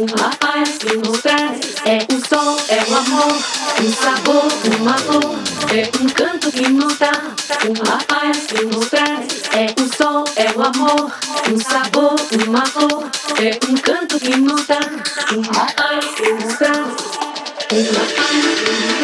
uma paz que nos traz. É o sol, é o amor, um sabor, uma dor. É um canto que nos dá, uma paz que nos traz. É o sol, é o amor, um sabor, uma dor. É um canto que nos dá, uma paz que nos traz. Uma paz que nos traz.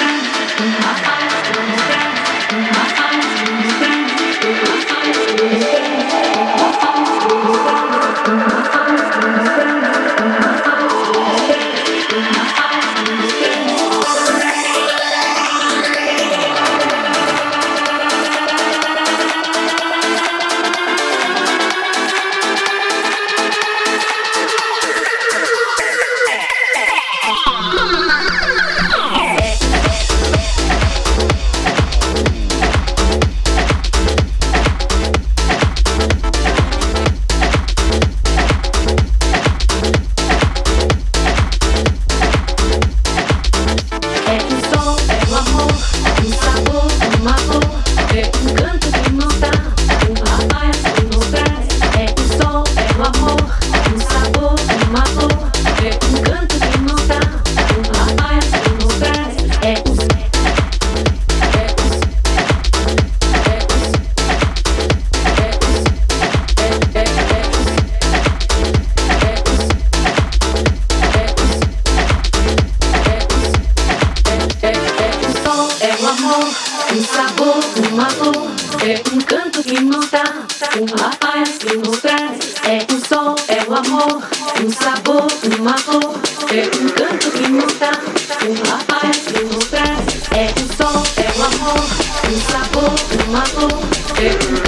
Cor.